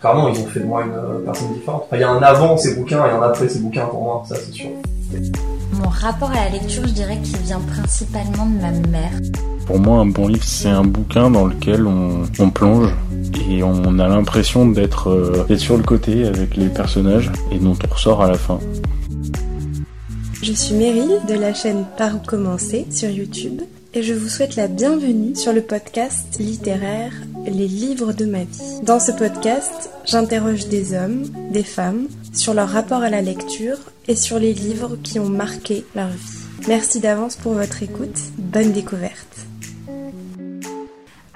Clairement, ils ont fait de moi une euh, personne différente. Enfin, il y a un avant ces bouquins et un après ces bouquins pour moi, ça c'est sûr. Mon rapport à la lecture, je dirais qu'il vient principalement de ma mère. Pour moi, un bon livre, c'est un bouquin dans lequel on, on plonge et on a l'impression d'être euh, d'être sur le côté avec les personnages et dont on ressort à la fin. Je suis Meryl de la chaîne Par où commencer sur YouTube et je vous souhaite la bienvenue sur le podcast littéraire Les livres de ma vie. Dans ce podcast, j'interroge des hommes, des femmes sur leur rapport à la lecture et sur les livres qui ont marqué leur vie. Merci d'avance pour votre écoute. Bonne découverte.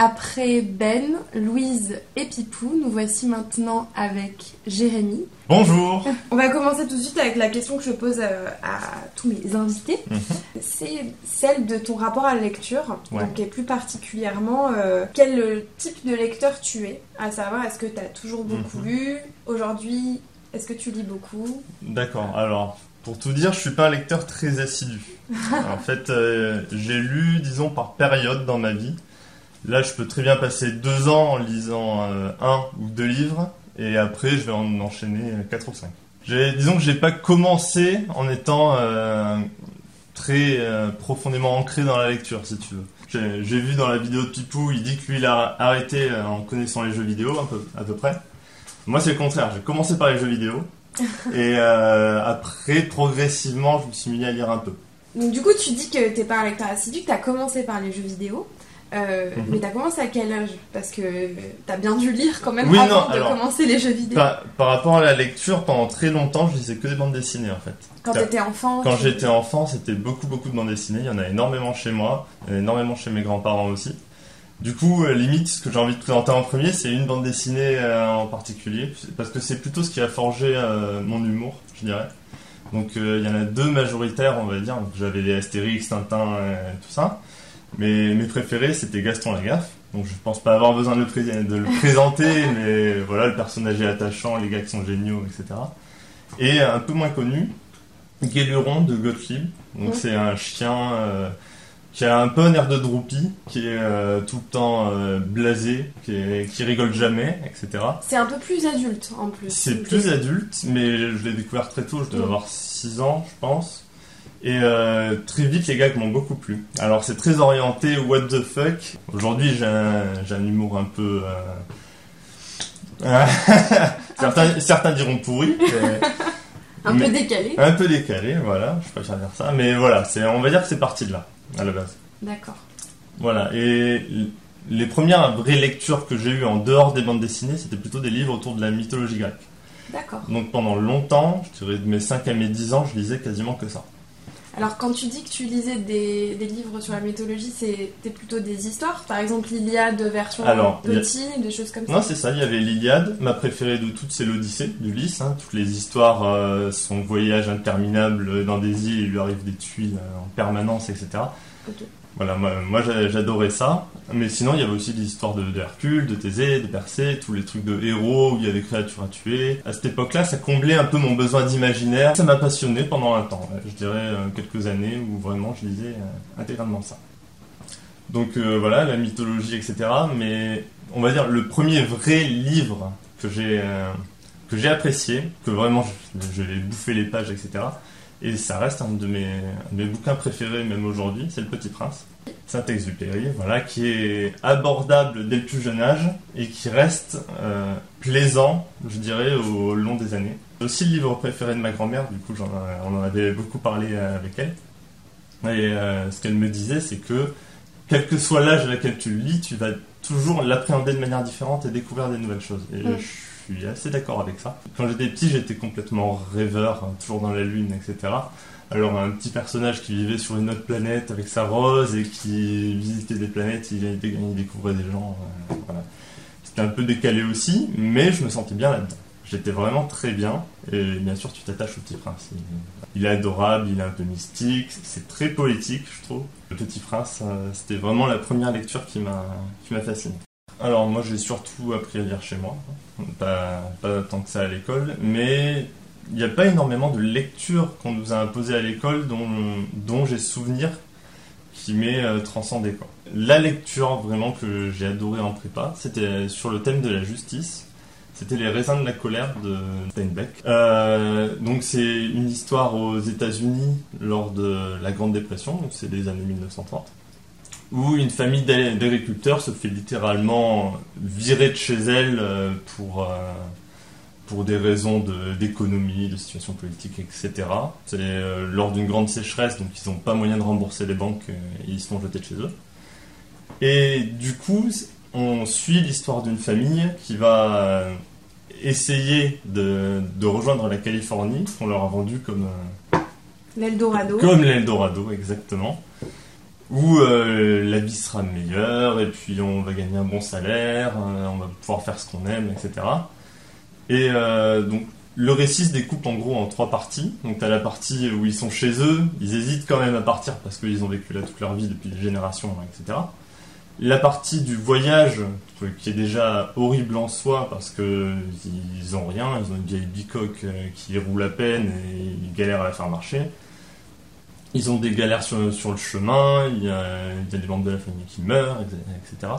Après Ben, Louise et Pipou, nous voici maintenant avec Jérémy. Bonjour On va commencer tout de suite avec la question que je pose euh, à, tous mes invités. Mhm. C'est celle de ton rapport à la lecture, Ouais. donc, et plus particulièrement euh, quel type de lecteur tu es? À savoir, est-ce que tu as toujours beaucoup Mhm. lu? Aujourd'hui, est-ce que tu lis beaucoup? D'accord, alors, pour tout dire, je suis pas un lecteur très assidu. en fait, euh, j'ai lu, disons, par période dans ma vie. Là, je peux très bien passer deux ans en lisant euh, un ou deux livres, et après, je vais en enchaîner euh, quatre ou cinq. Disons que j'ai pas commencé en étant euh, très euh, profondément ancré dans la lecture, si tu veux. J'ai vu dans la vidéo de Pipou, il dit que lui, il a arrêté en connaissant les jeux vidéo, un peu, à peu près. Moi, c'est le contraire. J'ai commencé par les jeux vidéo. Et après, progressivement, je me suis mis à lire un peu. Donc du coup, tu dis que t'es pas un lecteur assidu, que t'as commencé par les jeux vidéo. Euh, Mhm. Mais t'as commencé à quel âge? Parce que t'as bien dû lire quand même Oui, avant non, de alors, commencer les jeux vidéo. Par, par rapport à la lecture, pendant très longtemps, je lisais que des bandes dessinées, en fait. Quand t'étais enfant Quand tu- j'étais enfant, c'était beaucoup, beaucoup de bandes dessinées. Il y en a énormément chez moi, il y en a énormément chez mes grands-parents aussi. Du coup, euh, limite, ce que j'ai envie de présenter en premier, c'est une bande dessinée euh, en particulier, parce que c'est plutôt ce qui a forgé euh, mon humour, je dirais. Donc, il y en a deux majoritaires, on va dire. J'avais les Astérix, Tintin, tout ça. Mais mes préférés, c'était Gaston Lagaffe. Donc, je pense pas avoir besoin de le, pré- de le présenter, mais voilà, le personnage est attachant, les gars qui sont géniaux, etc. Et un peu moins connu, Guéluron de Gottlieb. Donc c'est un chien euh, qui a un peu un air de Droopy, qui est euh, tout le temps euh, blasé, qui, est- qui rigole jamais, etc. C'est un peu plus adulte en plus. C'est plus adulte, mais je l'ai découvert très tôt, je devais avoir 6 ans, je pense. Et euh, très vite, les gags m'ont beaucoup plu. Alors c'est très orienté what the fuck. Aujourd'hui, j'ai un, humour un peu... euh, certains, certains diront pourri. mais- Un mais- peu décalé. un peu décalé, voilà, je préfère dire ça. Mais voilà, on va dire que c'est parti de là, à la base. D'accord. Voilà, et les premières vraies lectures que j'ai eues en dehors des bandes dessinées, c'était plutôt des livres autour de la mythologie grecque. D'accord. Donc pendant longtemps, je dirais de mes 5 à mes 10 ans, je lisais quasiment que ça. Alors quand tu dis que tu lisais des, des livres sur la mythologie, c'était plutôt des histoires? Par exemple l'Iliade version Alors, a- petit, des choses comme Non, ça c'est ça, il y avait l'Iliade, ma préférée de toutes, c'est l'Odyssée d'Ulysse. Hein. Toutes les histoires, euh, son voyage interminable dans des îles, il lui arrive des tuiles euh, en permanence, etc. Voilà, moi, moi, j'a- j'adorais ça. Mais sinon, il y avait aussi des histoires de, de Hercule, de Thésée, de Persée, tous les trucs de héros où il y a des créatures à tuer. À cette époque-là, ça comblait un peu mon besoin d'imaginaire. Ça m'a passionné pendant un temps, je dirais euh, quelques années où vraiment je lisais euh, intégralement ça. Donc euh, voilà, la mythologie, etc. Mais on va dire le premier vrai livre que j'ai apprécié, que vraiment je, je vais bouffer les pages, etc. Et ça reste un de mes, un de mes bouquins préférés même aujourd'hui, c'est Le Petit Prince. Saint-Exupéry, voilà, qui est abordable dès le plus jeune âge et qui reste euh, plaisant, je dirais, au long des années. C'est aussi le livre préféré de ma grand-mère, du coup j'en, on en avait beaucoup parlé euh, avec elle. Et euh, ce qu'elle me disait, c'est que quel que soit l'âge à laquelle tu le lis, tu vas toujours l'appréhender de manière différente et découvrir des nouvelles choses. Et Mm. je suis assez d'accord avec ça. Quand j'étais petit, j'étais complètement rêveur, hein, toujours dans la lune, etc. Alors un petit personnage qui vivait sur une autre planète avec sa rose et qui visitait des planètes, il, découvrait des gens. euh. C'était un peu décalé aussi, mais je me sentais bien là-dedans. J'étais vraiment très bien, et bien sûr tu t'attaches au petit prince. Il, est adorable, il est un peu mystique, c'est très poétique je trouve. Le petit prince, euh, c'était vraiment la première lecture qui m'a fasciné. Alors moi j'ai surtout appris à lire chez moi, pas, tant que ça à l'école, mais il n'y a pas énormément de lectures qu'on nous a imposées à l'école dont, j'ai souvenir qui m'est euh, transcendé. La lecture vraiment que j'ai adoré en prépa, c'était sur le thème de la justice. C'était Les raisins de la colère de Steinbeck. Euh, donc c'est une histoire aux États-Unis lors de la Grande Dépression, c'est les années 1930, où une famille d'ag- d'agriculteurs se fait littéralement virer de chez elle euh, pour euh, pour des raisons d'économie, de, situation politique, etc. C'est euh, lors d'une grande sécheresse, donc ils n'ont pas moyen de rembourser les banques et ils se font jeter de chez eux. Et du coup, on suit l'histoire d'une famille qui va essayer de, de rejoindre la Californie, qu'on leur a vendu comme, L'Eldorado. comme l'Eldorado, exactement. Où euh, la vie sera meilleure, et puis on va gagner un bon salaire, euh, on va pouvoir faire ce qu'on aime, etc. Et euh, donc, le récit se découpe en gros en trois parties. Donc, tu as la partie où ils sont chez eux, ils hésitent quand même à partir parce qu'ils ont vécu là toute leur vie depuis des générations, etc. La partie du voyage, qui est déjà horrible en soi parce que ils ont rien, ils ont une vieille bicoque qui roule à peine et ils galèrent à la faire marcher. Ils ont des galères sur, sur le chemin, il y, a, il y a des membres de la famille qui meurent, etc.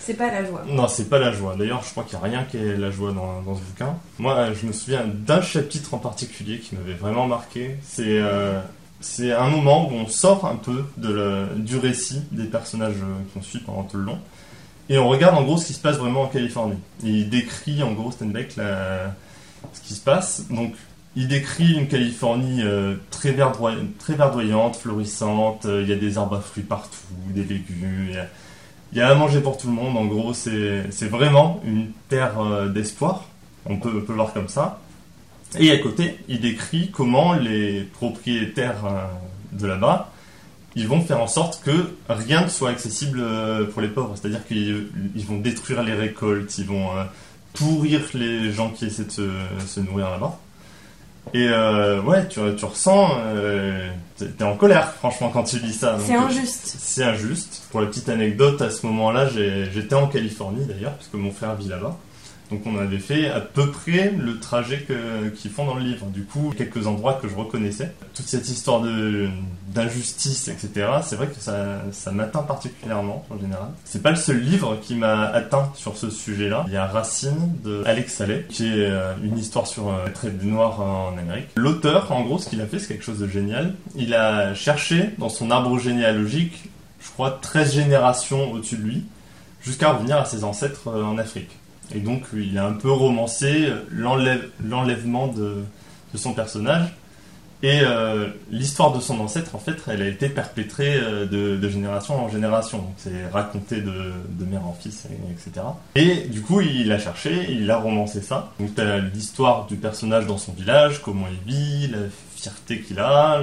C'est pas la joie. Non, c'est pas la joie. D'ailleurs, je crois qu'il n'y a rien qui est la joie dans, dans ce bouquin. Moi, je me souviens d'un chapitre en particulier qui m'avait vraiment marqué. C'est euh, c'est un moment où on sort un peu de le- du récit des personnages euh, qu'on suit pendant tout le long. Et on regarde en gros ce qui se passe vraiment en Californie. Et il décrit en gros Steinbeck la- ce qui se passe. Donc, il décrit une Californie euh, très, verdoy- très verdoyante, florissante. Euh, Il y a des arbres à fruits partout, des légumes. il y a- à manger pour tout le monde, en gros, c'est vraiment une terre euh, d'espoir, on peut, le voir comme ça. Et à côté, il décrit comment les propriétaires de là-bas, ils vont faire en sorte que rien ne soit accessible pour les pauvres. C'est-à-dire qu'ils ils vont détruire les récoltes, ils vont pourrir les gens qui essaient de se, se nourrir là-bas. Et euh, ouais, tu, tu ressens, euh, t'es en colère, franchement, quand tu lis ça. C'est injuste. c'est injuste. Pour la petite anecdote, à ce moment-là, j'étais en Californie d'ailleurs, parce que mon frère vit là-bas. Donc on avait fait à peu près le trajet qu'ils font dans le livre. Du coup, quelques endroits que je reconnaissais. Toute cette histoire d'injustice, etc., c'est vrai que ça, ça m'atteint particulièrement en général. C'est pas le seul livre qui m'a atteint sur ce sujet-là. Il y a Racine de Alex Haley, qui est euh, une histoire sur euh, la traite des Noirs en Amérique. L'auteur, en gros, ce qu'il a fait, c'est quelque chose de génial. Il a cherché dans son arbre généalogique je crois, 13 générations au-dessus de lui, jusqu'à revenir à ses ancêtres euh, en Afrique. Et donc, il a un peu romancé l'enlève- l'enlèvement de, son personnage. Et euh, l'histoire de son ancêtre, en fait, elle a été perpétrée euh, de, génération en génération. C'est raconté de, de mère en fils, et- etc. Et du coup, il a cherché, il a romancé ça. Donc, tu as l'histoire du personnage dans son village, comment il vit, la qu'il a,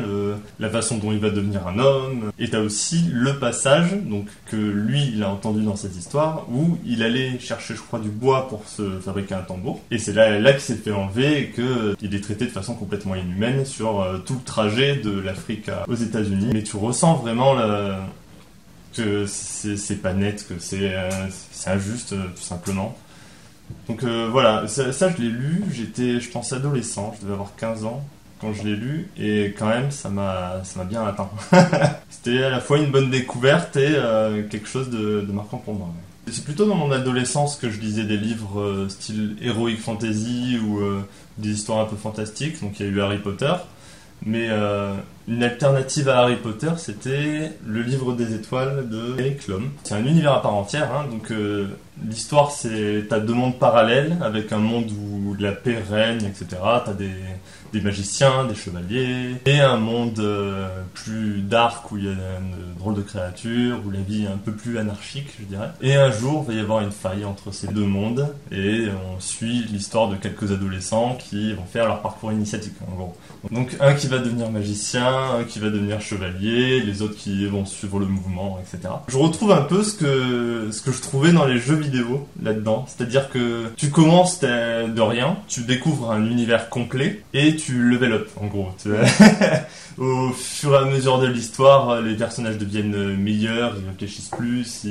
la façon dont il va devenir un homme. Et tu as aussi le passage donc que lui, il a entendu dans cette histoire, où il allait chercher, je crois, du bois pour se fabriquer un tambour. Et c'est là, là qu'il s'est fait enlever et qu'il est traité de façon complètement inhumaine sur euh, tout le trajet de l'Afrique aux États-Unis. Mais tu ressens vraiment que c'est pas net, que c'est euh, injuste, euh, tout simplement. Donc voilà, ça, je l'ai lu, j'étais, je pense, adolescent, je devais avoir 15 ans quand je l'ai lu, et quand même, ça m'a ça m'a bien atteint. C'était à la fois une bonne découverte et euh, quelque chose de, marquant pour moi. C'est plutôt dans mon adolescence que je lisais des livres euh, style heroic fantasy ou euh, des histoires un peu fantastiques, donc il y a eu Harry Potter. Mais une alternative à Harry Potter, c'était le livre des étoiles de Eric Lhomme. C'est un univers à part entière, hein, donc l'histoire c'est t'as deux mondes parallèles avec un monde où la paix règne, etc. T'as des, des magiciens, des chevaliers, et un monde euh, plus dark où il y a de drôles de créatures, où la vie est un peu plus anarchique, je dirais. Et un jour, il va y avoir une faille entre ces deux mondes, et on suit l'histoire de quelques adolescents qui vont faire leur parcours initiatique, en gros. Donc un qui va devenir magicien, un qui va devenir chevalier, les autres qui vont suivre le mouvement, etc. Je retrouve un peu ce que ce que je trouvais dans les jeux vidéo là-dedans, c'est-à-dire que tu commences de rien, tu découvres un univers complet et tu level up en gros. Tu. Au fur et à mesure de l'histoire, les personnages deviennent meilleurs, ils réfléchissent plus,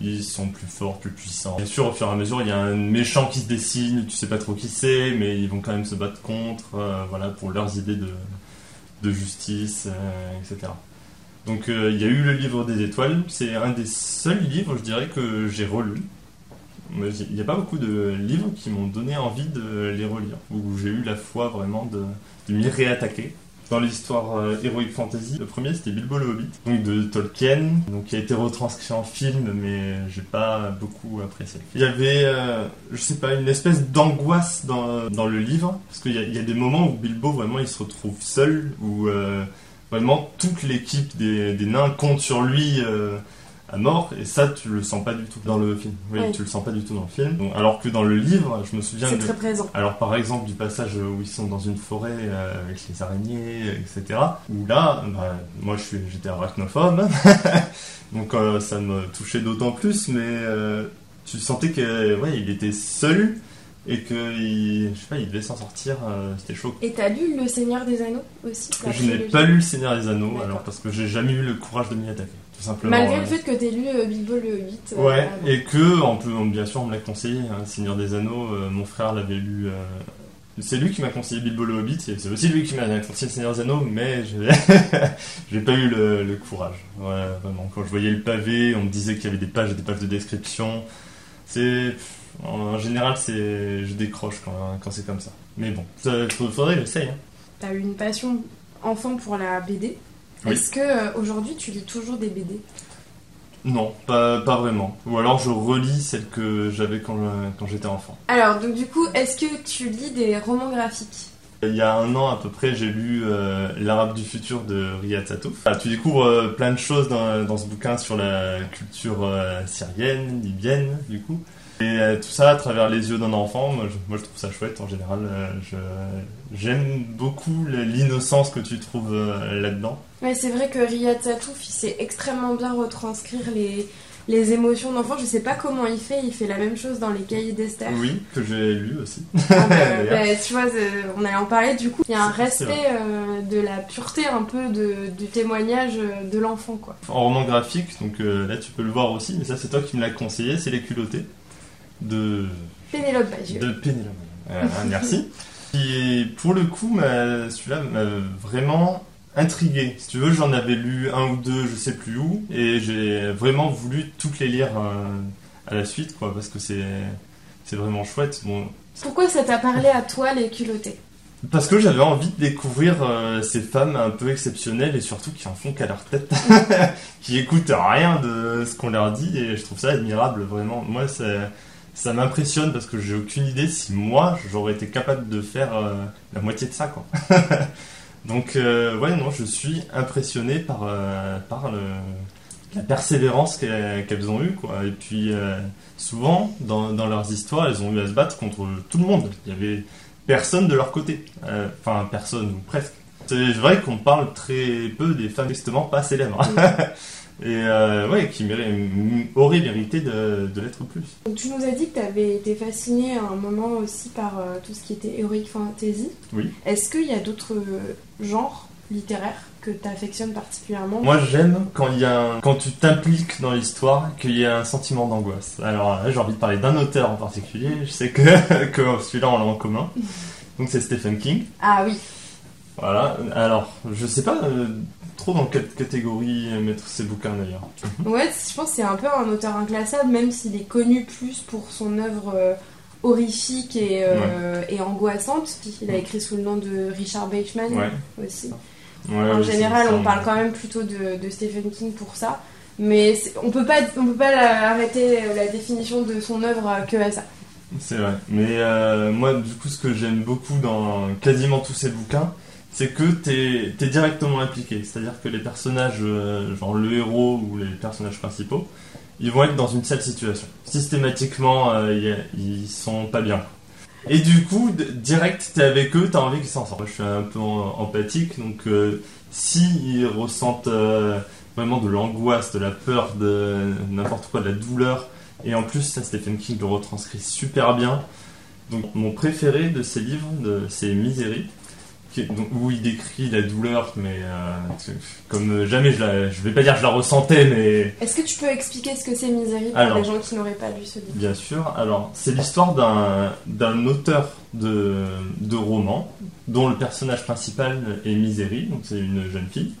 ils, sont plus forts, plus puissants. Bien sûr, au fur et à mesure, il y a un méchant qui se dessine, tu sais pas trop qui c'est, mais ils vont quand même se battre contre, euh, voilà, pour leurs idées de, de justice, euh, etc. Donc euh, il y a eu le livre des étoiles, c'est un des seuls livres, je dirais, que j'ai relu. Il n'y a pas beaucoup de livres qui m'ont donné envie de les relire, où j'ai eu la foi vraiment de, de m'y réattaquer. Dans l'histoire euh, Heroic Fantasy, le premier c'était Bilbo le Hobbit, donc de Tolkien, donc qui a été retranscrit en film, mais j'ai pas beaucoup apprécié. Il y avait, euh, je sais pas, une espèce d'angoisse dans, dans le livre, parce qu'il y a des moments où Bilbo vraiment il se retrouve seul, où euh, vraiment toute l'équipe des, des nains compte sur lui euh, à mort, et ça tu le sens pas du tout dans le film. Oui, Oui. tu le sens pas du tout dans le film. Donc, alors que dans le livre, je me souviens C'est très présent. alors par exemple du passage où ils sont dans une forêt euh, avec les araignées, etc. Où là, bah, moi je suis, j'étais arachnophobe, donc euh, ça me touchait d'autant plus, mais euh, tu sentais que ouais, il était seul et que il, je sais pas, il devait s'en sortir. euh, C'était chaud. Et t'as lu Le Seigneur des Anneaux aussi? Je n'ai pas lu Le Seigneur des Anneaux, alors parce que j'ai jamais eu le courage de m'y attaquer, simplement. Malgré euh. le fait que t'aies lu euh, Bilbo le Hobbit. euh, Ouais, et que, on peut, on- bien sûr, on me l'a conseillé, hein, Seigneur des Anneaux, euh, mon frère l'avait lu. euh, c'est lui qui m'a conseillé Bilbo le Hobbit, et c'est aussi lui qui m'a conseillé le Seigneur des Anneaux, mais j'ai j'ai pas eu le, le courage. Ouais, vraiment. Quand je voyais le pavé, on me disait qu'il y avait des pages et des pages de description. C'est. En général, c'est je décroche quand, quand c'est comme ça. Mais bon, ça, faudrait que j'essaye. Hein. T'as eu une passion enfant pour la BD. Oui. Est-ce que euh, aujourd'hui tu lis toujours des BD Non, pas, pas vraiment. Ou alors je relis celles que j'avais quand, quand j'étais enfant. Alors, donc du coup, est-ce que tu lis des romans graphiques? Il y a un an à peu près, j'ai lu euh, L'Arabe du futur de Riyad Satouf. Ah, tu découvres euh, plein de choses dans, dans ce bouquin sur la culture euh, syrienne, libyenne, du coup. Et euh, tout ça à travers les yeux d'un enfant, moi je, moi, je trouve ça chouette en général. euh, J'aime beaucoup l'innocence que tu trouves euh, là-dedans. Ouais, c'est vrai que Riyad Satouf, il sait extrêmement bien retranscrire les, les émotions d'enfant. Je sais pas comment il fait, il fait la même chose dans les cahiers d'Esther. Oui, que j'ai lu aussi. Ah bah, bah, tu vois, euh, on allait en parler du coup. Il y a un respect de la pureté un peu de, du témoignage de l'enfant, quoi. En roman graphique, donc là tu peux le voir aussi, mais ça c'est toi qui me l'as conseillé, c'est Les culottés de Pénélope Bagieux. De Pénélope. Euh, merci. Qui, pour le coup, m'a- celui-là m'a vraiment intrigué. Si tu veux, j'en avais lu un ou deux, je sais plus où, et j'ai vraiment voulu toutes les lire euh, à la suite, quoi, parce que c'est c'est vraiment chouette. Bon, Pourquoi ça t'a parlé à toi, les culottés? Parce que j'avais envie de découvrir euh, ces femmes un peu exceptionnelles et surtout qui en font qu'à leur tête, qui écoutent rien de ce qu'on leur dit et je trouve ça admirable vraiment. Moi, ça, ça m'impressionne parce que j'ai aucune idée si moi j'aurais été capable de faire euh, la moitié de ça, quoi. Donc, euh, ouais, non, je suis impressionné par, euh, par le, la persévérance qu'elles ont eue, quoi. Et puis, euh, souvent, dans, dans leurs histoires, elles ont eu à se battre contre tout le monde. Il y avait personne de leur côté. Enfin, personne, ou presque. C'est vrai qu'on parle très peu des femmes justement pas célèbres. Et euh, ouais, qui auraient mérité de, de l'être plus. Donc, tu nous as dit que tu avais été fasciné à un moment aussi par euh, tout ce qui était Heroic Fantasy. Oui. Est-ce qu'il y a d'autres euh, genres littéraires que tu affectionnes particulièrement? Moi, j'aime quand il y a un- quand tu t'impliques dans l'histoire, qu'il y a un sentiment d'angoisse. Alors là, j'ai envie de parler d'un auteur en particulier. Je sais que, que celui-là, on l'a en commun. Donc, c'est Stephen King. Ah oui. Voilà. Alors, je sais pas euh, trop dans quelle catégorie mettre ces bouquins d'ailleurs. Ouais, je pense que c'est un peu un auteur inclassable, même s'il est connu plus pour son œuvre euh, horrifique et, euh, et angoissante. Il a écrit sous le nom de Richard Bachman Ouais. aussi. Ouais, en général, on parle quand même plutôt de, de Stephen King pour ça. Mais on peut pas, on peut pas la- arrêter la définition de son œuvre euh, que à ça. C'est vrai. Mais euh, moi, du coup, ce que j'aime beaucoup dans quasiment tous ces bouquins, c'est que t'es es directement impliqué. C'est-à-dire que les personnages, euh, genre le héros ou les personnages principaux, ils vont être dans une seule situation. Systématiquement, euh, ils sont pas bien. Et du coup, direct, t'es avec eux, t'as envie qu'ils s'en sortent. Je suis un peu empathique, donc euh, si ils ressentent euh, vraiment de l'angoisse, de la peur, de n'importe quoi, de la douleur, et en plus, ça, Stephen King le retranscrit super bien. Donc, mon préféré de ses livres, de, Misery, qui est- donc, où il décrit la douleur, mais euh, comme jamais, je, la, je vais pas dire que je la ressentais, mais Est-ce que tu peux expliquer ce que c'est Misery pour les gens qui n'auraient pas lu ce livre? Bien sûr. Alors, c'est l'histoire d'un, d'un auteur de, de romans dont le personnage principal est Misery, donc c'est une jeune fille.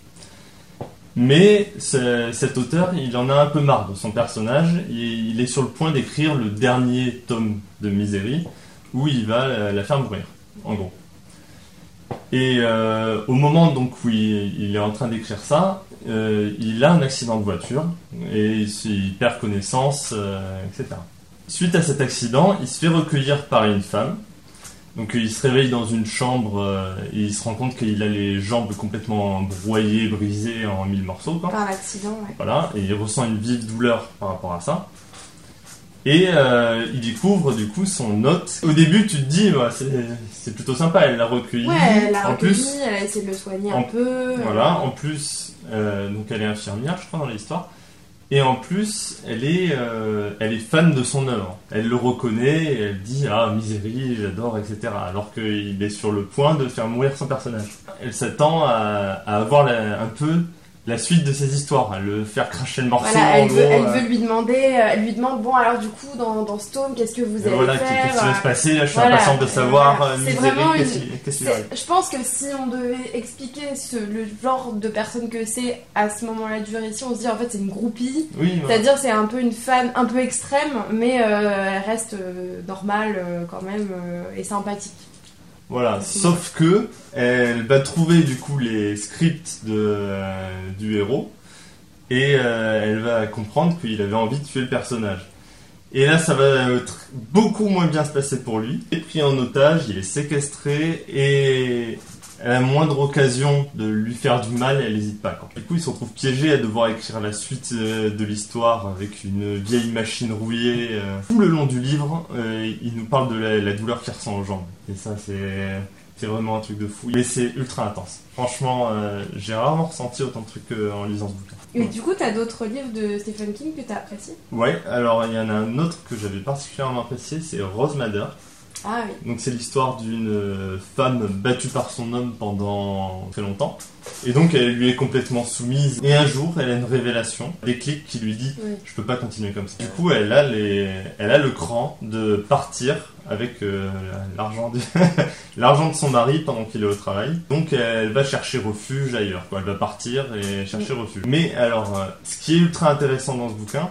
Mais ce- cet auteur, il en a un peu marre de son personnage. Il, il est sur le point d'écrire le dernier tome de Misery, où il va la, la faire mourir, en gros. Et euh, au moment donc où il, il est en train d'écrire ça, euh, il a un accident de voiture et il, perd connaissance, euh, etc. Suite à cet accident, il se fait recueillir par une femme. Donc il se réveille dans une chambre et il se rend compte qu'il a les jambes complètement broyées, brisées en mille morceaux. Quoi. Par l'accident, ouais. Voilà, et il ressent une vive douleur par rapport à ça. Et il découvre du coup son note. Au début, tu te dis, bah, c'est c'est plutôt sympa, elle l'a recueilli. Ouais, elle a en recueilli, plus, elle a essayé de le soigner en- un peu. voilà, en plus, euh, donc elle est infirmière, je crois, dans l'histoire. Et en plus, elle est, euh, elle est fan de son œuvre. Elle le reconnaît et elle dit Ah, Misery, j'adore, etc. Alors qu'il est sur le point de faire mourir son personnage. Elle s'attend à, à avoir la- un peu la suite de ses histoires, à le faire cracher le morceau. Voilà, elle, gros, veut, elle euh, veut lui demander, euh, elle lui demande bon alors du coup dans, dans ce tome qu'est-ce que vous allez voilà, faire qu'est-ce qui va se passer Là, je suis Voilà. impatiente de savoir, euh, C'est vraiment une- qu'est-ce Je pense que si on devait expliquer ce, le genre de personne que c'est à ce moment-là du récit, on se dit en fait c'est une groupie. Oui. C'est-à-dire c'est un peu une fan un peu extrême, mais euh, elle reste euh, normale euh, quand même euh, et sympathique. Voilà, sauf que elle va trouver du coup les scripts euh, du héros et euh, elle va comprendre qu'il avait envie de tuer le personnage. Et là, ça va tr- beaucoup moins bien se passer pour lui. Il est pris en otage, il est séquestré et à la moindre occasion de lui faire du mal, elle n'hésite pas. quoi. Du coup, il se retrouve piégé à devoir écrire la suite euh, de l'histoire avec une vieille machine rouillée. euh. Tout le long du livre, euh, il nous parle de la, la douleur qu'il ressent aux jambes. Et ça, c'est c'est vraiment un truc de fou. Mais c'est ultra intense. Franchement, euh, j'ai rarement ressenti autant de trucs euh, en lisant ce bouquin. Et du coup, t'as d'autres livres de Stephen King que t'as appréciés? Ouais, alors il y en a un autre que j'avais particulièrement apprécié, c'est Rose Madder. Ah oui. Donc c'est l'histoire d'une euh, femme battue par son homme pendant très longtemps. Et donc elle lui est complètement soumise. Et un jour, elle a une révélation, un déclic qui lui dit Oui. je peux pas continuer comme ça. Du coup, elle a les, elle a le cran de partir avec euh, l'argent de l'argent de son mari pendant qu'il est au travail. Donc elle va chercher refuge ailleurs. Quoi. Elle va partir et chercher refuge. Mais alors, euh, ce qui est ultra intéressant dans ce bouquin,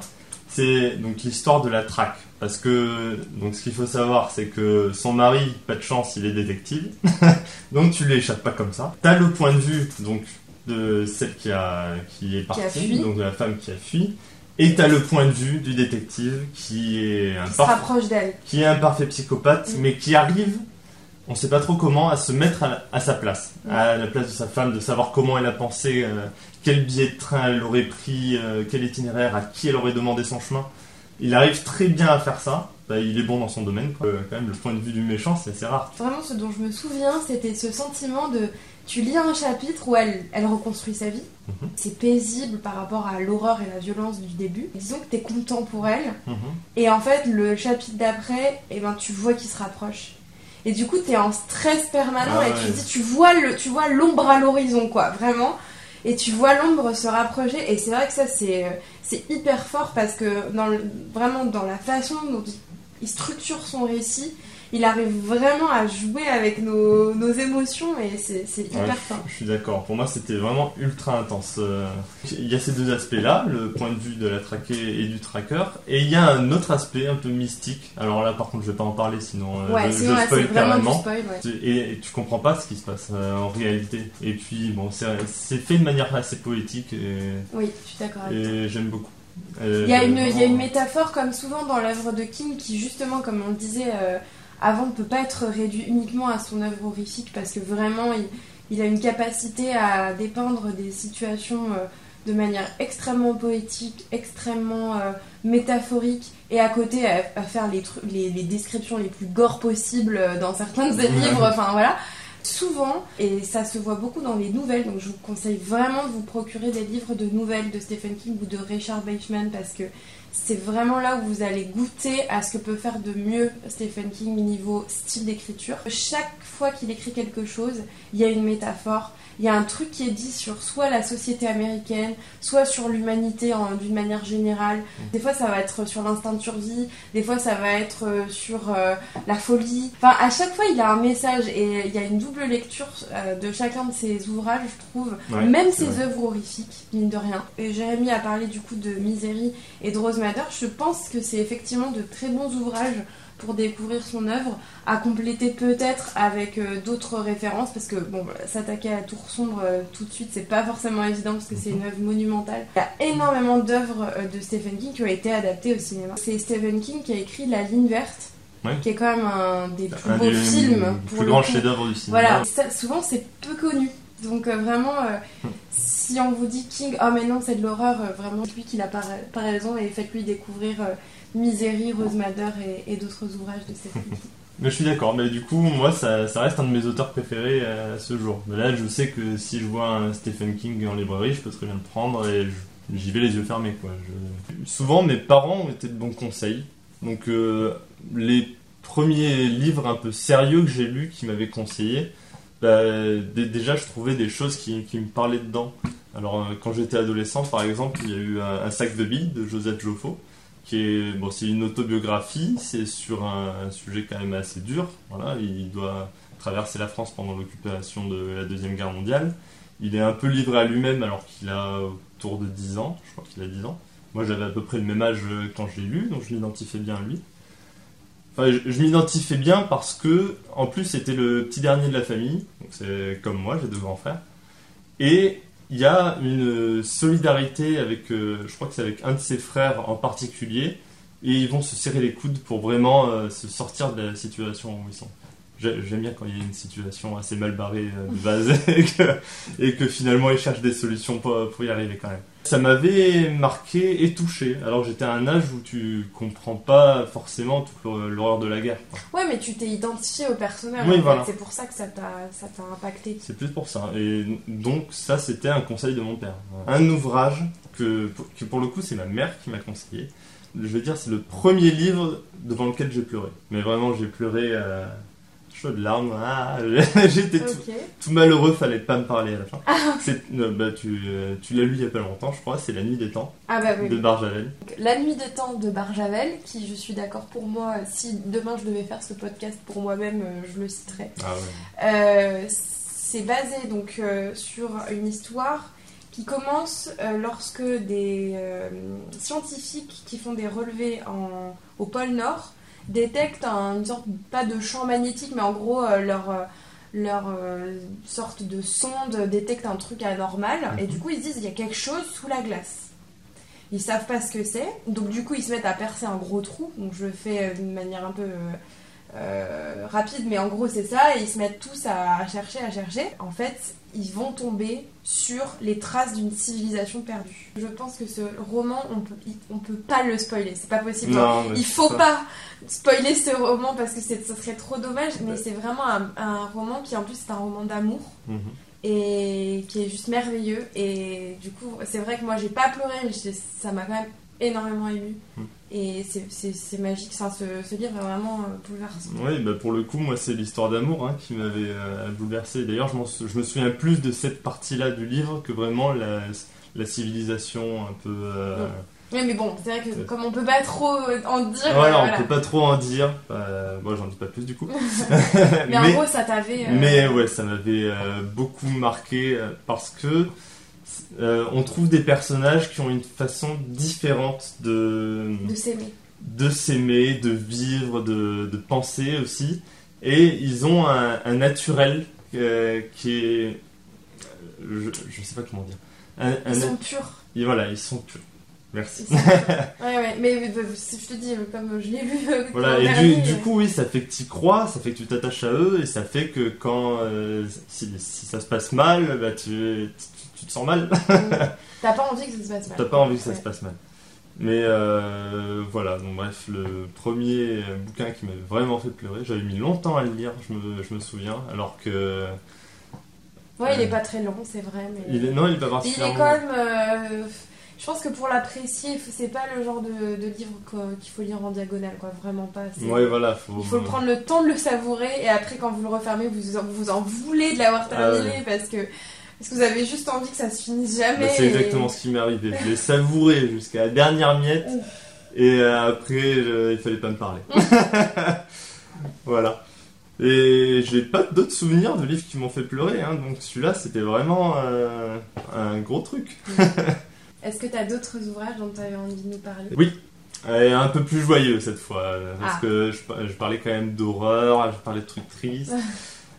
c'est donc l'histoire de la traque. Parce que donc ce qu'il faut savoir, c'est que son mari, pas de chance, il est détective. donc tu lui échappes pas comme ça. T'as le point de vue donc de celle qui a qui est partie, donc de la femme qui a fui. Et t'as le point de vue du détective qui est un Qui parfait d'elle. qui est un parfait psychopathe, Mm. mais qui arrive, on sait pas trop comment, à se mettre à, à sa place, Mm. à la place de sa femme, de savoir comment elle a pensé, euh, quel billet de train elle aurait pris, euh, quel itinéraire, à qui elle aurait demandé son chemin. Il arrive très bien à faire ça. Bah, il est bon dans son domaine. Quoi. Euh, quand même, le point de vue du méchant, c'est assez rare. Vraiment, ce dont je me souviens, c'était ce sentiment de. Tu lis un chapitre où elle, elle reconstruit sa vie. Mhm. C'est paisible par rapport à l'horreur et la violence du début. Disons que t'es content pour elle. Mhm. Et en fait, le chapitre d'après, eh ben, tu vois qu'il se rapproche. Et du coup, t'es en stress permanent Ah et ouais. tu dis, tu vois le, tu vois l'ombre à l'horizon, quoi, vraiment. Et tu vois l'ombre se rapprocher. Et c'est vrai que ça, c'est, hyper fort parce que vraiment dans la façon dont il structure son récit, il arrive vraiment à jouer avec nos, nos émotions et c'est, hyper Ouais, fort. Je suis d'accord. Pour moi, c'était vraiment ultra intense. Euh, Il y a ces deux aspects-là, le point de vue de la traquée et du tracker. Et il y a un autre aspect un peu mystique. Alors là, par contre, je vais pas en parler, sinon euh, Ouais, je, sinon je spoil carrément. spoil, ouais. Et, et tu comprends pas ce qui se passe euh, en réalité. Et puis, bon, c'est fait de manière assez poétique et, Oui, je suis d'accord avec toi. et j'aime beaucoup. Il y, a une, il y a une métaphore comme souvent dans l'œuvre de King qui justement, comme on le disait euh, avant, ne peut pas être réduit uniquement à son œuvre horrifique parce que vraiment il, il a une capacité à dépeindre des situations euh, de manière extrêmement poétique, extrêmement euh, métaphorique et à côté à, à faire les, tru- les, les descriptions les plus gore possibles euh, dans certains de ses livres. Enfin voilà. Souvent, et ça se voit beaucoup dans les nouvelles, donc je vous conseille vraiment de vous procurer des livres de nouvelles de Stephen King ou de Richard Bachman parce que c'est vraiment là où vous allez goûter à ce que peut faire de mieux Stephen King niveau style d'écriture. Chaque fois qu'il écrit quelque chose, il y a une métaphore, il y a un truc qui est dit sur soit la société américaine, soit sur l'humanité d'une manière générale. Des fois, ça va être sur l'instinct de survie, des fois, ça va être euh, sur euh, la folie. Enfin, à chaque fois, il y a un message et il y a une double lecture euh, de chacun de ses ouvrages, je trouve. Ouais, Même ses œuvres horrifiques, mine de rien. Et Jérémy a parlé du coup de Misery et de Rose Madder. Je pense que c'est effectivement de très bons ouvrages pour découvrir son œuvre, à compléter peut-être avec euh, d'autres références, parce que bon, s'attaquer à Tour Sombre euh, tout de suite, c'est pas forcément évident, parce que c'est une œuvre monumentale. Il y a énormément d'œuvres euh, de Stephen King qui ont été adaptées au cinéma. C'est Stephen King qui a écrit La ligne verte, Ouais. qui est quand même un des plus Un beaux des films. pour plus le coup. chefs-d'œuvre du cinéma. Voilà, ça, souvent c'est peu connu. Donc euh, vraiment, euh, si on vous dit King, oh mais non c'est de l'horreur, euh, vraiment lui qui n'a pas, pas raison et faites-lui découvrir euh, Misery, Rose Madder et, d'autres ouvrages de King. Mais je suis d'accord, mais du coup, moi, ça, reste un de mes auteurs préférés euh, à ce jour. Là, je sais que si je vois un Stephen King en librairie, je peux très bien le prendre et j'y vais les yeux fermés, quoi. Souvent, mes parents ont été de bons conseils. Donc, euh, les premiers livres un peu sérieux que j'ai lus, qui m'avaient conseillé, bah, dé- déjà, je trouvais des choses qui, qui me parlaient dedans. Alors, euh, quand j'étais adolescent, par exemple, il y a eu un, un sac de billes de Joseph Joffo bon, c'est une autobiographie, c'est sur un, sujet quand même assez dur. Voilà, il doit traverser la France pendant l'occupation de la deuxième guerre mondiale. Il est un peu livré à lui-même alors qu'il a autour de 10 ans, je crois qu'il a 10 ans. Moi j'avais à peu près le même âge quand je l'ai lu, donc je m'identifiais bien à lui. Enfin, je, je m'identifiais bien parce que, en plus, c'était le petit dernier de la famille, donc c'est comme moi, j'ai deux grands frères. Il y a une solidarité avec, euh, je crois que c'est avec un de ses frères en particulier, et ils vont se serrer les coudes pour vraiment euh, se sortir de la situation où ils sont. J'ai- J'aime bien quand il y a une situation assez mal barrée euh, de base et que, et que finalement ils cherchent des solutions pour, pour y arriver quand même. Ça m'avait marqué et touché. Alors j'étais à un âge où tu comprends pas forcément toute l'hor- l'horreur de la guerre. Ouais, mais tu t'es identifié au personnage. Oui, voilà. C'est pour ça que ça t'a ça t'a impacté. C'est plus pour ça. Et donc ça c'était un conseil de mon père. Un ouvrage que, que pour le coup c'est ma mère qui m'a conseillé. Je veux dire c'est le premier livre devant lequel j'ai pleuré. Mais vraiment j'ai pleuré euh, chaud de larmes. Ah, J'étais tout, tout malheureux, fallait pas me parler à la fin. C'est- euh, bah, tu euh, tu l'as lu il y a pas longtemps je crois, c'est La Nuit des Temps Ah bah oui. de Barjavel. La nuit des temps de Barjavel, qui je suis d'accord pour moi, si demain je devais faire ce podcast pour moi-même, euh, je le citerais. Ah ouais. Euh, c'est basé donc sur une histoire qui commence lorsque des scientifiques qui font des relevés en, au pôle Nord détectent un- une sorte pas de champ magnétique mais en gros euh, leur euh, leur euh, sorte de sonde détecte un truc anormal et du coup ils se disent il y a quelque chose sous la glace. Ils savent pas ce que c'est, donc du coup ils se mettent à percer un gros trou. Donc je le fais d'une manière un peu euh, rapide, mais en gros c'est ça, et ils se mettent tous à, à chercher, à chercher. En fait, ils vont tomber sur les traces d'une civilisation perdue. Je pense que ce roman, on peut, on peut pas le spoiler, c'est pas possible. Non, il faut ça. pas spoiler ce roman parce que ce serait trop dommage, mais c'est vraiment un, un roman qui en plus c'est un roman d'amour Mhm. et qui est juste merveilleux. Et du coup, c'est vrai que moi j'ai pas pleuré, mais ça m'a quand même énormément ému. Et c'est- magique, Enfin, ce, ce livre est vraiment euh, bouleversant. Oui, bah pour le coup, moi, c'est l'histoire d'amour hein, qui m'avait euh, bouleversé. D'ailleurs, je, je me souviens plus de cette partie-là du livre que vraiment la, la civilisation un peu. euh. Oui, mais bon, c'est vrai que comme on peut pas trop en dire, Voilà, euh, on peut pas trop en dire. Euh, moi, j'en dis pas plus du coup. mais, en gros, ça t'avait. euh, mais ouais, ça m'avait euh, beaucoup marqué euh, parce que euh, on trouve des personnages qui ont une façon différente de de s'aimer. de s'aimer, de vivre, de, de penser aussi. Et ils ont un, un naturel euh, qui est. Je, je sais pas comment dire. Un- Ils sont purs. et voilà, ils sont purs. Merci. ouais, ouais. Mais, si je te dis, euh, comme je l'ai lu. euh, Voilà, et du, du euh, coup, oui, ça fait que tu crois, ça fait que tu t'attaches à eux, et ça fait que quand. euh, si, si ça se passe mal, bah, tu, tu, te sens mal. T'as pas envie que ça se passe mal. T'as pas envie que ça Ouais. se passe mal. Mais euh, voilà, donc bref, le premier bouquin qui m'a vraiment fait pleurer, j'avais mis longtemps à le lire, je me, je me souviens, alors que. Ouais, il est pas très long, c'est vrai. Mais... Il est, non, il est pas Il est particulièrement. quand même. euh, je pense que pour l'apprécier, c'est pas le genre de, de livre qu'il faut lire en diagonale, quoi. Vraiment pas. Ouais, voilà, faut. Il faut prendre le temps de le savourer et après quand vous le refermez, vous en, vous en voulez de l'avoir Ah terminé ouais. parce que parce que vous avez juste envie que ça se finisse jamais. Bah, c'est et- exactement ce qui m'est arrivé. Je l'ai savouré jusqu'à la dernière miette. Et euh, après, je- il fallait pas me parler. voilà. Et j'ai pas d'autres souvenirs de livres qui m'ont fait pleurer. hein. Donc celui-là, c'était vraiment euh, un gros truc. Est-ce que tu as d'autres ouvrages dont tu avais envie de nous parler? Et un peu plus joyeux cette fois. euh, Parce Ah. que je, je parlais quand même d'horreur, je parlais de trucs tristes.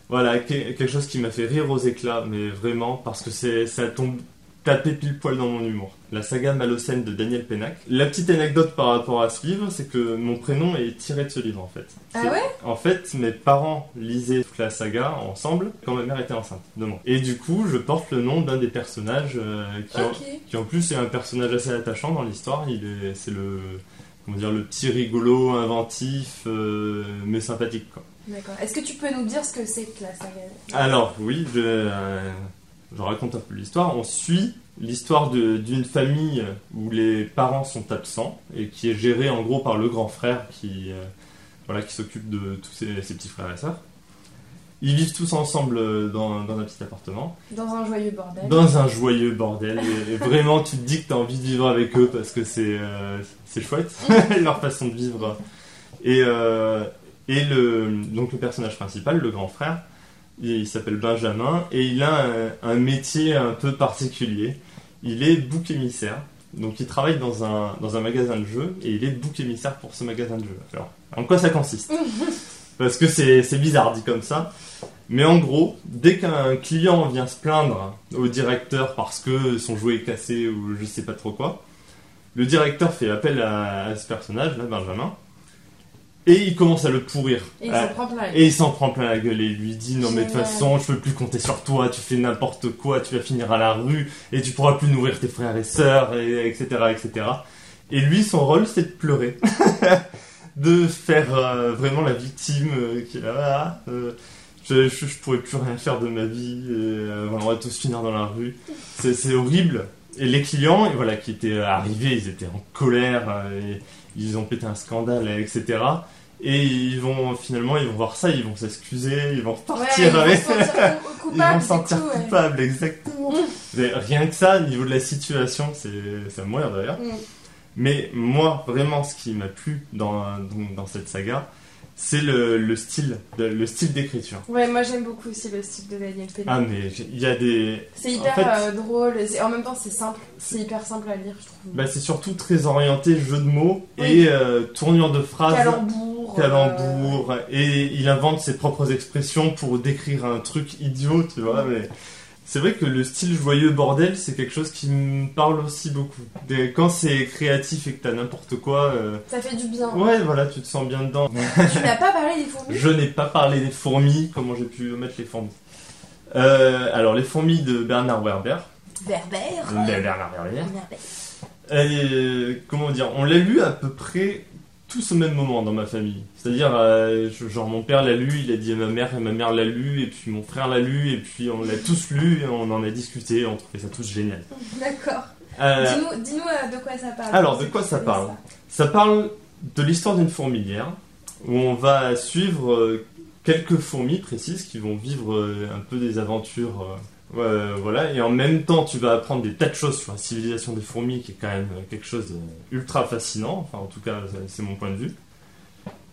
Voilà, que- quelque chose qui m'a fait rire aux éclats, mais vraiment, parce que c'est ça tombe tapé pile poil dans mon humour. La saga Malocène de Daniel Pénac. La petite anecdote par rapport à ce livre, c'est que mon prénom est tiré de ce livre en fait. Ah ouais? En fait, mes parents lisaient toute la saga ensemble quand ma mère était enceinte de moi. Et du coup, je porte le nom d'un des personnages euh, qui, en, Ok. qui en plus est un personnage assez attachant dans l'histoire. Il est, c'est le, comment dire, le petit rigolo, inventif, euh, mais sympathique. Quoi. D'accord. Est-ce que tu peux nous dire ce que c'est que la saga? Alors oui, je, euh, je raconte un peu l'histoire. On suit l'histoire d'une famille où les parents sont absents et qui est gérée en gros par le grand frère qui, euh, voilà, qui s'occupe de tous ses, ses petits frères et sœurs. Ils vivent tous ensemble euh, dans, dans un petit appartement, Dans un joyeux bordel. dans un joyeux bordel. Et, et vraiment, tu te dis que tu as envie de vivre avec eux parce que c'est euh, chouette, leur façon de vivre. Et, euh, et le, donc le personnage principal, le grand frère, il, s'appelle Benjamin et il a un, un métier un peu particulier. Il est bouc émissaire. Donc il travaille dans un, dans un magasin de jeux et il est bouc émissaire pour ce magasin de jeux. Alors, en quoi ça consiste? Parce que c'est c'est bizarre dit comme ça. Mais en gros, dès qu'un client vient se plaindre au directeur parce que son jouet est cassé ou je sais pas trop quoi, le directeur fait appel à, à ce personnage, là, Benjamin, et il commence à le pourrir. Et il Ah, s'en prend plein la et il s'en prend plein la gueule et il lui dit non mais de toute façon je peux plus compter sur toi, tu fais n'importe quoi, tu vas finir à la rue et tu pourras plus nourrir tes frères et sœurs et etc etc. Et lui son rôle c'est de pleurer, de faire euh, vraiment la victime euh, qui est là, ah, euh, je, je, je pourrais plus rien faire de ma vie, et, euh, on va tous finir dans la rue. C'est horrible. Et les clients, et voilà, qui étaient arrivés, ils étaient en colère, et ils ont pété un scandale, etc. Et ils vont finalement, ils vont voir ça, ils vont s'excuser, ils vont Ouais, repartir ils vont avec. se sentir cou- Ils coupables, vont se sentir coup, ouais. coupables, exactement. Mais rien que ça, au niveau de la situation, c'est me mourir d'ailleurs. Mm. Mais moi, vraiment, ce qui m'a plu dans, dans, dans cette saga, c'est le, le style, le, le style d'écriture. Ouais, moi j'aime beaucoup aussi le style de Daniel Pénac. Ah, mais il y a des. C'est hyper en fait- euh, drôle, en même temps c'est simple, c'est hyper simple à lire, je trouve. Bah, c'est surtout très orienté jeu de mots Oui. et euh, tournure de phrases. Calembour. calembour et il invente ses propres expressions pour décrire un truc idiot, tu vois. Mais c'est vrai que le style joyeux bordel, c'est quelque chose qui me parle aussi beaucoup. Des- Quand c'est créatif et que t'as n'importe quoi, euh, Ça fait du bien. ouais, voilà, tu te sens bien dedans. tu n'as pas parlé des fourmis Je n'ai pas parlé des fourmis. Comment j'ai pu mettre les fourmis Euh, Alors, les fourmis de Bernard Werber. Berbère. Bernard Werber. Euh, comment dire, on l'a lu à peu près tous au même moment dans ma famille. C'est-à-dire, euh, genre mon père l'a lu, il a dit à ma mère, et ma mère l'a lu, et puis mon frère l'a lu, et puis on l'a tous lu, et on en a discuté, on trouvait ça tous génial. D'accord. Euh, Dis-nous euh, de quoi ça parle. Alors, de quoi ça parle ça parle de l'histoire d'une fourmilière, où on va suivre quelques fourmis précises qui vont vivre un peu des aventures. Euh, euh, voilà, et en même temps, tu vas apprendre des tas de choses sur la civilisation des fourmis, qui est quand même euh, quelque chose d'ultra fascinant. Enfin, en tout cas, c'est- mon point de vue.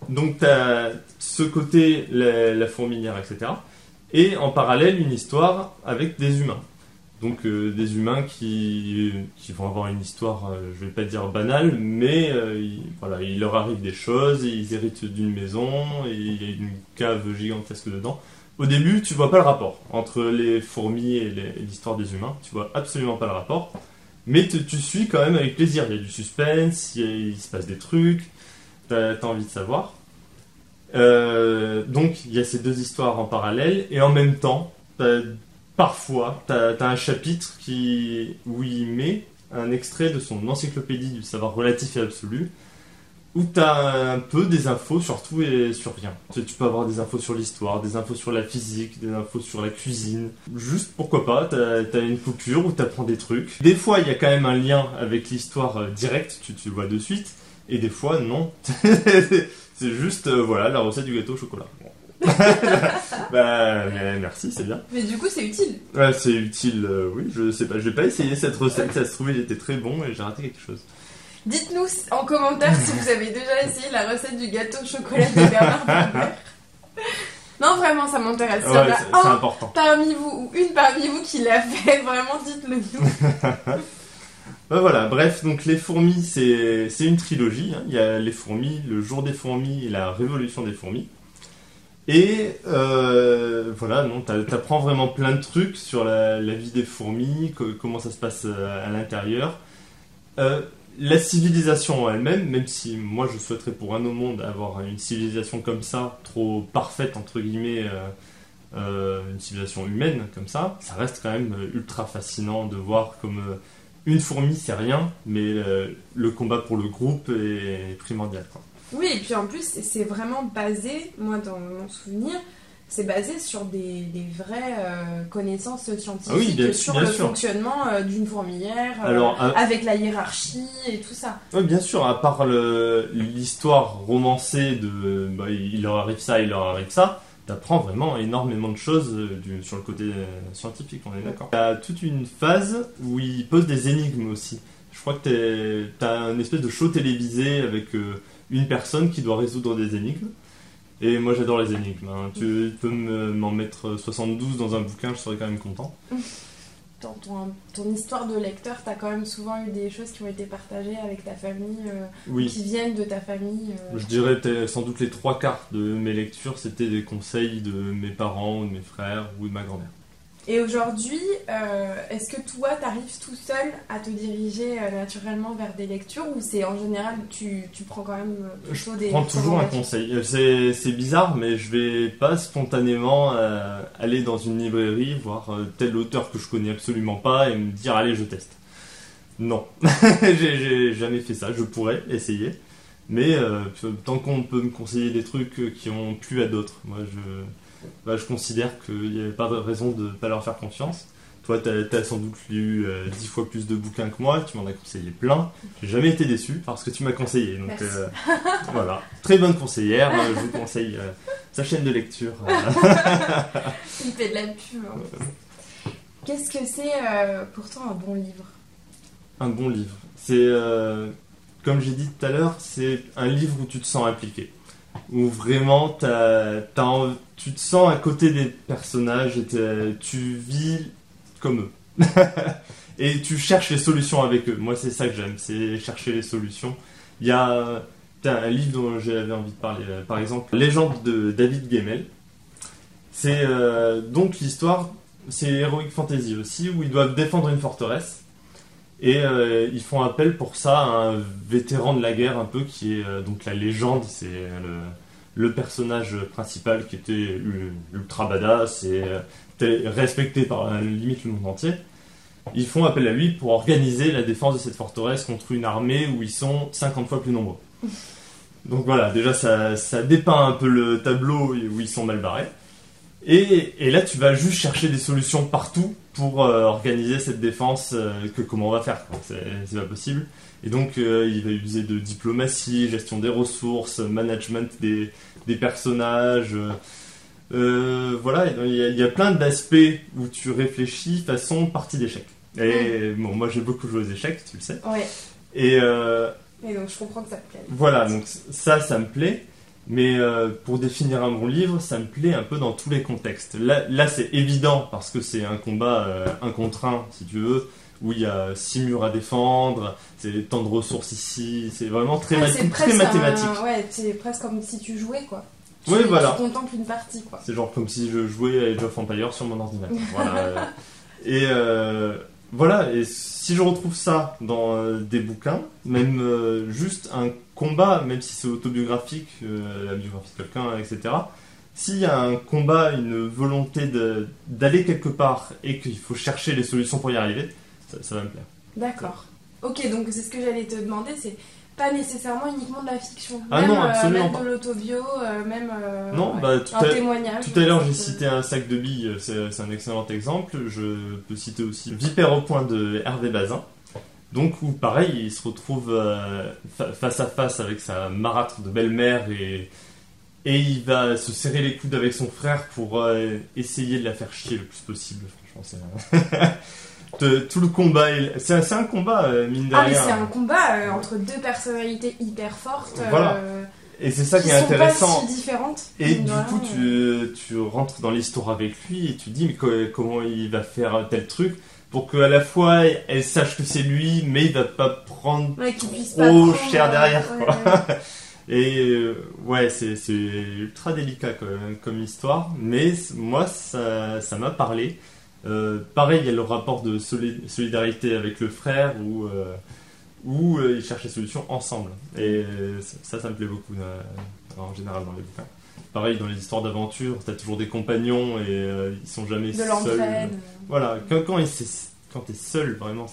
Donc, tu as ce côté, la, fourmilière, etc. Et en parallèle, une histoire avec des humains. Donc, euh, des humains qui, qui vont avoir une histoire, euh, je vais pas dire banale, mais euh, il, voilà, il leur arrive des choses, ils héritent d'une maison, et il y a une cave gigantesque dedans. Au début, tu vois pas le rapport entre les fourmis et l'histoire des humains. Tu vois absolument pas le rapport. Mais tu suis quand même avec plaisir. Il y a du suspense, il, se passe des trucs, t'as as envie de savoir. Euh, donc, il y a ces deux histoires en parallèle, et en même temps, t'as- parfois, tu as, un chapitre qui, où il met un extrait de son encyclopédie du savoir relatif et absolu, où tu as un peu des infos sur tout et sur rien. Tu, peux avoir des infos sur l'histoire, des infos sur la physique, des infos sur la cuisine. Juste pourquoi pas, tu as, une coupure où tu apprends des trucs. Des fois, il y a quand même un lien avec l'histoire euh, directe, tu, tu le vois de suite. Et des fois, non. c'est juste, euh, voilà, la recette du gâteau au chocolat. Bah, mais merci, c'est bien. Mais du coup, c'est utile. Ouais, c'est utile, euh, oui, je sais pas. Je vais pas essayer cette recette, ça se trouve, il était très bon et j'ai raté quelque chose. Dites-nous en commentaire si vous avez déjà essayé la recette du gâteau au chocolat de Bernard. Non, vraiment, ça m'intéresse. Ouais, c'est un important. parmi vous ou une parmi vous qui l'a fait, vraiment, dites-le nous. Bah voilà, bref, donc les fourmis, c'est une trilogie. hein. Il y a les fourmis, le jour des fourmis et la révolution des fourmis. Et euh, voilà, non, t'a- t'apprends vraiment plein de trucs sur la, la vie des fourmis, co- comment ça se passe euh, à l'intérieur. Euh, la civilisation en elle-même, même si moi je souhaiterais pour un au monde avoir une civilisation comme ça, trop parfaite entre guillemets, euh, euh, une civilisation humaine comme ça, ça reste quand même euh, ultra fascinant de voir comme une fourmi c'est rien, mais le combat pour le groupe est primordial. Oui, et puis en plus, c'est vraiment basé, moi dans mon souvenir, c'est basé sur des, des vraies euh, connaissances scientifiques Ah oui, bien- sur bien le sûr. fonctionnement euh, d'une fourmilière, euh, Alors, avec la hiérarchie et tout ça. Ouais, bien sûr, à part l'histoire romancée de bah, il leur arrive ça, il leur arrive ça, t'apprends vraiment énormément de choses du- sur le côté scientifique, on est d'accord. T'as toute une phase où ils posent des énigmes aussi. Je crois que t'as un espèce de show télévisé avec une personne qui doit résoudre des énigmes. Et moi j'adore les énigmes. hein. Tu peux me- m'en mettre 72 dans un bouquin, je serais quand même content. Dans ton, ton histoire de lecteur, t'as quand même souvent eu des choses qui ont été partagées avec ta famille, euh, Oui. qui viennent de ta famille. euh. Je dirais sans doute les trois quarts de mes lectures, c'était des conseils de mes parents, ou de mes frères ou de ma grand-mère. Et aujourd'hui, euh, est-ce que toi, t'arrives tout seul à te diriger euh, naturellement vers des lectures ou c'est en général, tu, tu prends quand même euh, plutôt des Je prends toujours un conseil. C'est, bizarre, mais je vais pas spontanément aller dans une librairie, voir tel auteur que je connais absolument pas et me dire allez, je teste. Non, j'ai, jamais fait ça. Je pourrais essayer, mais euh, tant qu'on peut me conseiller des trucs qui ont plu à d'autres, moi je, bah, je considère qu'il n'y avait pas de raison de pas leur faire confiance. Toi, tu as, sans doute lu euh, dix fois plus de bouquins que moi, tu m'en as conseillé plein. J'ai jamais été déçu parce que tu m'as conseillé. Donc euh, voilà, très bonne conseillère. euh, je vous conseille euh, sa chaîne de lecture. Il fait de la pub. Qu'est-ce que c'est pourtant un bon livre? Un bon livre. C'est, comme j'ai dit tout à l'heure, c'est un livre où tu te sens impliqué. Où vraiment env- tu te sens à côté des personnages et tu vis comme eux. et tu cherches les solutions avec eux. Moi, c'est ça que j'aime, c'est chercher les solutions. Il y a un livre dont j'avais envie de parler, euh, par exemple, Légende de David Gemmel. C'est euh, donc l'histoire, c'est Heroic Fantasy aussi, où ils doivent défendre une forteresse. Et euh, ils font appel pour ça à un vétéran de la guerre un peu qui est euh, donc la légende, c'est le, le personnage principal qui était ultra badass et euh, respecté par euh, limite le monde entier. Ils font appel à lui pour organiser la défense de cette forteresse contre une armée où ils sont 50 fois plus nombreux. Donc voilà, déjà ça, ça dépeint un peu le tableau où ils sont mal barrés. Et, et là, tu vas juste chercher des solutions partout pour euh, organiser cette défense. euh, que comment on va faire. C'est pas possible. Et donc, euh, il va user de diplomatie, gestion des ressources, management des, des personnages. euh, euh, voilà, il y, a, il y a plein d'aspects où tu réfléchis façon partie d'échecs. Et bon, moi j'ai beaucoup joué aux échecs, tu le sais. Ouais. Et Et donc je comprends que ça te plaît. voilà, donc ça, ça me plaît. Mais euh, pour définir un bon livre, ça me plaît un peu dans tous les contextes. Là, là c'est évident parce que c'est un combat euh, un contre un, si tu veux, où il y a six murs à défendre, c'est tant de ressources ici, c'est vraiment très, Ouais, ma- c'est très presque mathématique. un- Ouais, c'est presque comme si tu jouais quoi. Tu, Oui, voilà. Tu contemples une partie quoi. C'est genre comme si je jouais à Age of Empires sur mon ordinateur. Voilà. euh, et euh, voilà, et si je retrouve ça dans des bouquins, même juste un combat, même si c'est autobiographique, euh, la biographie de quelqu'un, etc. S'il y a un combat, une volonté d'aller quelque part et qu'il faut chercher les solutions pour y arriver, ça, ça va me plaire. D'accord. Ok, donc c'est ce que j'allais te demander, c'est pas nécessairement uniquement de la fiction. Ah même, non, euh, absolument même pas. de l'autobio, euh, même euh, Non, ouais, bah, tout un à- témoignage. Tout à l'heure, j'ai cité un sac de billes, c'est c'est un excellent exemple. Je peux citer aussi Vipère au point de Hervé Bazin. Donc, où pareil, il se retrouve euh, fa- face à face avec sa marâtre de belle-mère et, et il va se serrer les coudes avec son frère pour euh, essayer de la faire chier le plus possible. Franchement, c'est. Tout le combat, est- c'est un, combat, euh, mine de Ah, rien. c'est un combat euh, entre deux personnalités hyper fortes. Voilà. Et c'est ça qui, qui est sont intéressant. pas si différentes. Et du coup, tu, tu rentres dans l'histoire avec lui et tu te dis mais co- comment il va faire tel truc? Pour qu'à la fois elle sache que c'est lui, mais il va pas prendre. Ouais, pas trop prendre, cher derrière, ouais, quoi. ouais. Et euh, ouais, c'est ultra délicat quand même comme histoire, mais moi ça ça m'a parlé. Euh, pareil, il y a le rapport de soli- solidarité avec le frère où euh, où ils cherchent des solutions ensemble. Et ça, ça me plaît beaucoup en général dans les bouquins. Pareil, dans les histoires d'aventure, t'as toujours des compagnons et euh, ils sont jamais De seuls. Voilà, quand, quand, quand t'es seul, vraiment,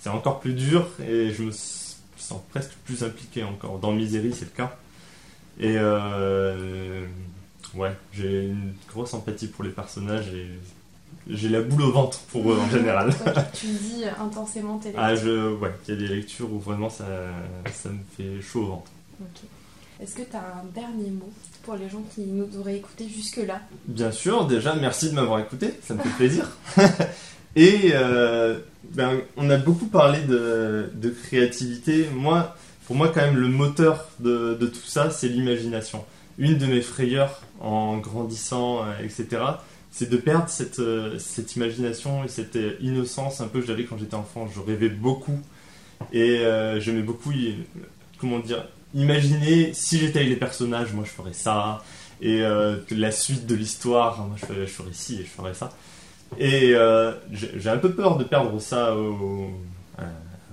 c'est encore plus dur et je me sens presque plus impliqué encore. Dans Misery, c'est le cas. Et euh, ouais, j'ai une grosse empathie pour les personnages et j'ai la boule au ventre pour eux en général. Ok, tu dis euh, intensément tes Ah, lectures. je, ouais, il y a des lectures où vraiment ça, ça me fait chaud au ventre. Ok. Est-ce que tu as un dernier mot pour les gens qui nous auraient écoutés jusque-là? Bien sûr, déjà, merci de m'avoir écouté, ça me fait plaisir. Et euh, ben, on a beaucoup parlé de, créativité. Moi, pour moi, quand même, le moteur de, tout ça, c'est l'imagination. Une de mes frayeurs en grandissant, euh, etc., c'est de perdre cette, euh, imagination et cette innocence un peu que j'avais quand j'étais enfant. Je rêvais beaucoup et j'aimais beaucoup, comment dire, imaginer si j'étais les personnages, moi je ferais ça et euh, la suite de l'histoire, moi je ferais, ci et je ferais ça. Et euh, j'ai un peu peur de perdre ça euh,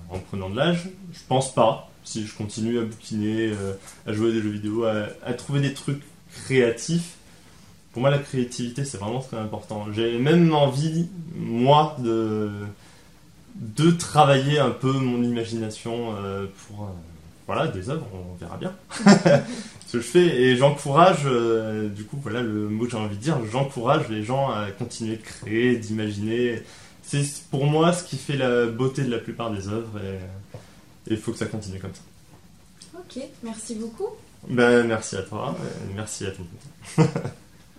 en prenant de l'âge. Je pense pas. Si je continue à bouquiner, à jouer à des jeux vidéo, à, à trouver des trucs créatifs, pour moi la créativité c'est vraiment très important. J'ai même envie, moi, de, de travailler un peu mon imagination pour voilà, des œuvres, on verra bien ce que je fais. Et j'encourage euh, du coup voilà le mot que j'ai envie de dire j'encourage les gens à continuer de créer d'imaginer. C'est pour moi ce qui fait la beauté de la plupart des œuvres et il faut que ça continue comme ça. Ok, merci beaucoup. ben merci à toi et merci à tout le monde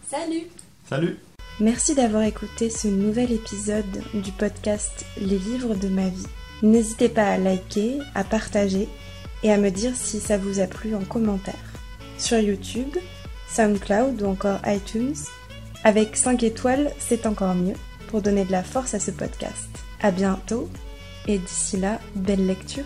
Salut. Salut. Merci d'avoir écouté ce nouvel épisode du podcast Les livres de ma vie. N'hésitez pas à liker, à partager et à me dire si ça vous a plu en commentaire. Sur YouTube, SoundCloud ou encore iTunes, avec 5 étoiles, c'est encore mieux pour donner de la force à ce podcast. À bientôt et d'ici là, belle lecture.